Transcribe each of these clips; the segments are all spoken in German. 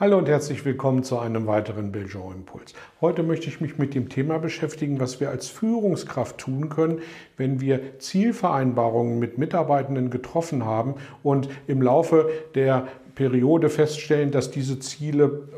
Hallo und herzlich willkommen zu einem weiteren Belgian Impuls. Heute möchte ich mich mit dem Thema beschäftigen, was wir als Führungskraft tun können, wenn wir Zielvereinbarungen mit Mitarbeitenden getroffen haben und im Laufe der Periode feststellen, dass diese Ziele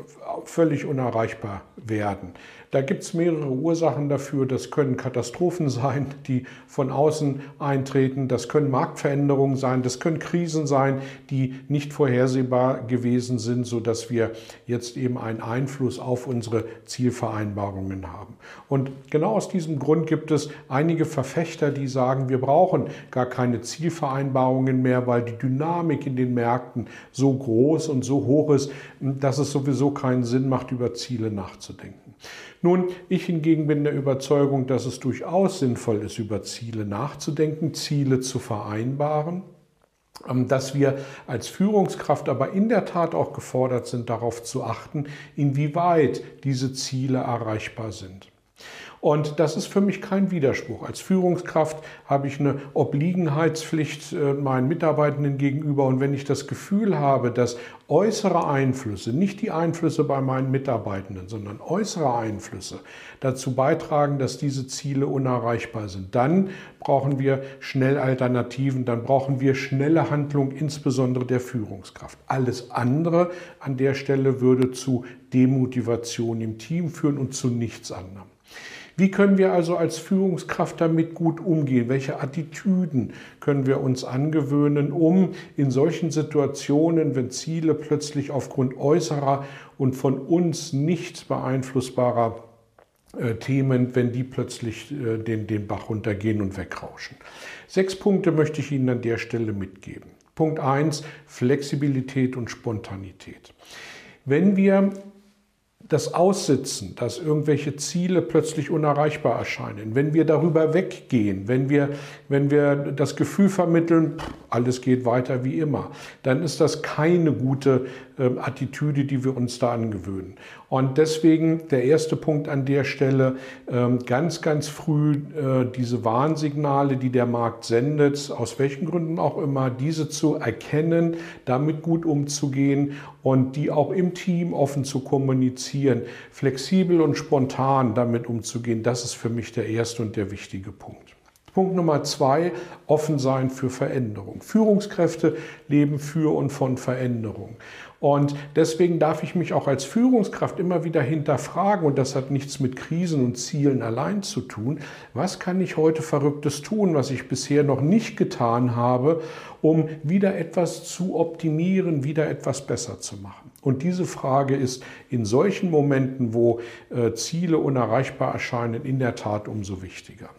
völlig unerreichbar werden. Da gibt es mehrere Ursachen dafür. Das können Katastrophen sein, die von außen eintreten. Das können Marktveränderungen sein. Das können Krisen sein, die nicht vorhersehbar gewesen sind, sodass wir jetzt eben einen Einfluss auf unsere Zielvereinbarungen haben. Und genau aus diesem Grund gibt es einige Verfechter, die sagen, wir brauchen gar keine Zielvereinbarungen mehr, weil die Dynamik in den Märkten so groß und so hoch ist, dass es sowieso keinen Sinn macht, über Ziele nachzudenken. Nun, ich hingegen bin der Überzeugung, dass es durchaus sinnvoll ist, über Ziele nachzudenken, Ziele zu vereinbaren ähm, dass wir als Führungskraft aber in der Tat auch gefordert sind, darauf zu achten, inwieweit diese Ziele erreichbar sind. Und das ist für mich kein Widerspruch. Als Führungskraft habe ich eine Obliegenheitspflicht äh, meinen Mitarbeitenden gegenüber. Und wenn ich das Gefühl habe, dass äußere Einflüsse, nicht die Einflüsse bei meinen Mitarbeitenden, sondern äußere Einflüsse dazu beitragen, dass diese Ziele unerreichbar sind, dann brauchen wir schnell Alternativen, dann brauchen wir schnelle Handlung, insbesondere der Führungskraft. Alles andere an der Stelle würde zu Demotivation im Team führen und zu nichts anderem. Wie können wir also als Führungskraft damit gut umgehen? Welche Attitüden können wir uns angewöhnen, um in solchen Situationen, wenn Ziele plötzlich aufgrund äußerer und von uns nicht beeinflussbarer äh, Themen, wenn die plötzlich äh, den, den Bach runtergehen und wegrauschen. Sechs Punkte möchte ich Ihnen an der Stelle mitgeben. Punkt eins: Flexibilität und Spontanität. Wenn wir das Aussitzen, dass irgendwelche Ziele plötzlich unerreichbar erscheinen, wenn wir darüber weggehen, wenn wir, wenn wir das Gefühl vermitteln, alles geht weiter wie immer, dann ist das keine gute Attitüde, die wir uns da angewöhnen. Und deswegen der erste Punkt an der Stelle, äh, ganz, ganz früh äh, diese Warnsignale, die der Markt sendet, aus welchen Gründen auch immer, diese zu erkennen, damit gut umzugehen und die auch im Team offen zu kommunizieren, flexibel und spontan damit umzugehen, das ist für mich der erste und der wichtige Punkt. Punkt Nummer zwei, offen sein für Veränderung. Führungskräfte leben für und von Veränderung. Und deswegen darf ich mich auch als Führungskraft immer wieder hinterfragen, und das hat nichts mit Krisen und Zielen allein zu tun, was kann ich heute Verrücktes tun, was ich bisher noch nicht getan habe, um wieder etwas zu optimieren, wieder etwas besser zu machen. Und diese Frage ist in solchen Momenten, wo äh, Ziele unerreichbar erscheinen, in der Tat umso wichtiger.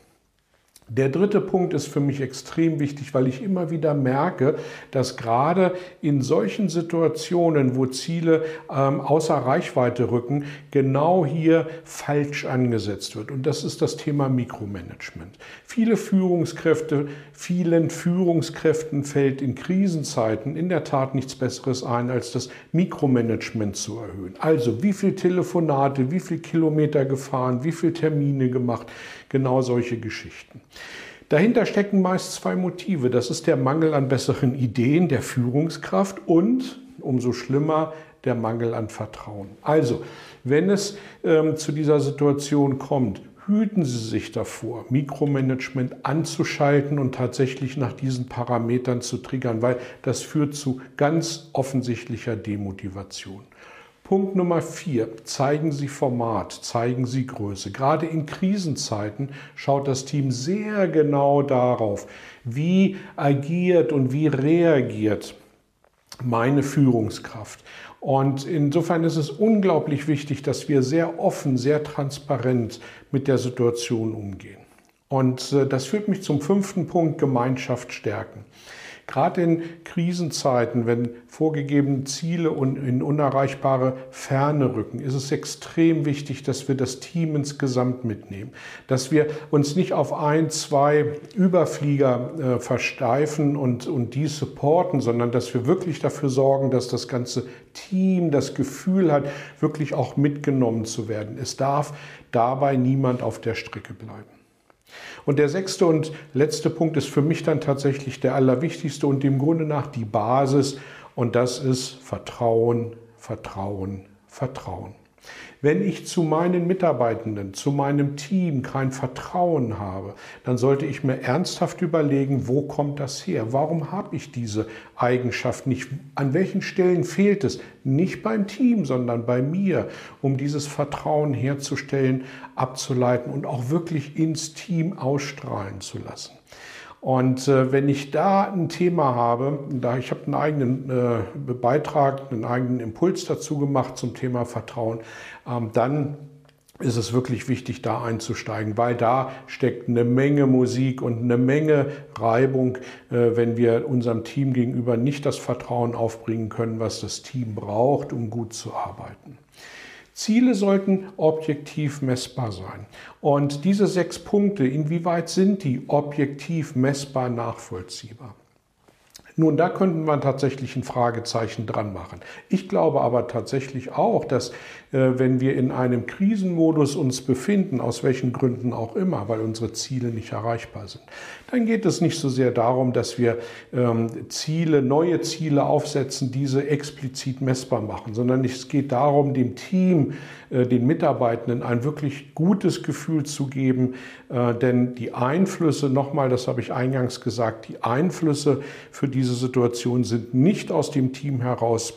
Der dritte Punkt ist für mich extrem wichtig, weil ich immer wieder merke, dass gerade in solchen Situationen, wo Ziele ähm, außer Reichweite rücken, genau hier falsch angesetzt wird. Und das ist das Thema Mikromanagement. Viele Führungskräfte, vielen Führungskräften fällt in Krisenzeiten in der Tat nichts Besseres ein, als das Mikromanagement zu erhöhen. Also wie viel Telefonate, wie viel Kilometer gefahren, wie viel Termine gemacht, genau solche Geschichten. Dahinter stecken meist zwei Motive. Das ist der Mangel an besseren Ideen der Führungskraft und, umso schlimmer, der Mangel an Vertrauen. Also, wenn es ähm, zu dieser Situation kommt, hüten Sie sich davor, Mikromanagement anzuschalten und tatsächlich nach diesen Parametern zu triggern, weil das führt zu ganz offensichtlicher Demotivation. Punkt Nummer vier, zeigen Sie Format, zeigen Sie Größe. Gerade in Krisenzeiten schaut das Team sehr genau darauf, wie agiert und wie reagiert meine Führungskraft. Und insofern ist es unglaublich wichtig, dass wir sehr offen, sehr transparent mit der Situation umgehen. Und äh, das führt mich zum fünften Punkt, Gemeinschaft stärken. Gerade in Krisenzeiten, wenn vorgegebene Ziele in unerreichbare Ferne rücken, ist es extrem wichtig, dass wir das Team insgesamt mitnehmen. Dass wir uns nicht auf ein, zwei Überflieger äh, versteifen und, und die supporten, sondern dass wir wirklich dafür sorgen, dass das ganze Team das Gefühl hat, wirklich auch mitgenommen zu werden. Es darf dabei niemand auf der Strecke bleiben. Und der sechste und letzte Punkt ist für mich dann tatsächlich der allerwichtigste und dem Grunde nach die Basis. Und das ist Vertrauen, Vertrauen, Vertrauen. Wenn ich zu meinen Mitarbeitenden, zu meinem Team kein Vertrauen habe, dann sollte ich mir ernsthaft überlegen, wo kommt das her? Warum habe ich diese Eigenschaft nicht? An welchen Stellen fehlt es? Nicht beim Team, sondern bei mir, um dieses Vertrauen herzustellen, abzuleiten und auch wirklich ins Team ausstrahlen zu lassen. Und äh, wenn ich da ein Thema habe, da ich habe einen eigenen äh, Beitrag, einen eigenen Impuls dazu gemacht zum Thema Vertrauen, ähm, dann ist es wirklich wichtig, da einzusteigen, weil da steckt eine Menge Musik und eine Menge Reibung, äh, wenn wir unserem Team gegenüber nicht das Vertrauen aufbringen können, was das Team braucht, um gut zu arbeiten. Ziele sollten objektiv messbar sein. Und diese sechs Punkte, inwieweit sind die objektiv messbar nachvollziehbar? Nun, da könnten wir tatsächlich ein Fragezeichen dran machen. Ich glaube aber tatsächlich auch, dass äh, wenn wir in einem Krisenmodus uns befinden, aus welchen Gründen auch immer, weil unsere Ziele nicht erreichbar sind, dann geht es nicht so sehr darum, dass wir ähm, Ziele, neue Ziele aufsetzen, diese explizit messbar machen, sondern es geht darum, dem Team, äh, den Mitarbeitenden ein wirklich gutes Gefühl zu geben, äh, denn die Einflüsse, nochmal, das habe ich eingangs gesagt, die Einflüsse für diese Situation sind nicht aus dem Team heraus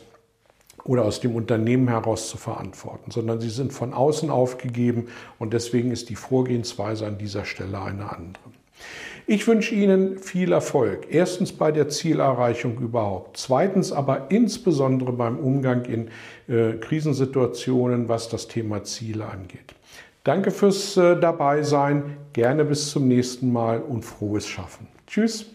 oder aus dem Unternehmen heraus zu verantworten, sondern sie sind von außen aufgegeben und deswegen ist die Vorgehensweise an dieser Stelle eine andere. Ich wünsche Ihnen viel Erfolg. Erstens bei der Zielerreichung überhaupt. Zweitens aber insbesondere beim Umgang in äh, Krisensituationen, was das Thema Ziele angeht. Danke fürs äh, Dabeisein. Gerne bis zum nächsten Mal und frohes Schaffen. Tschüss.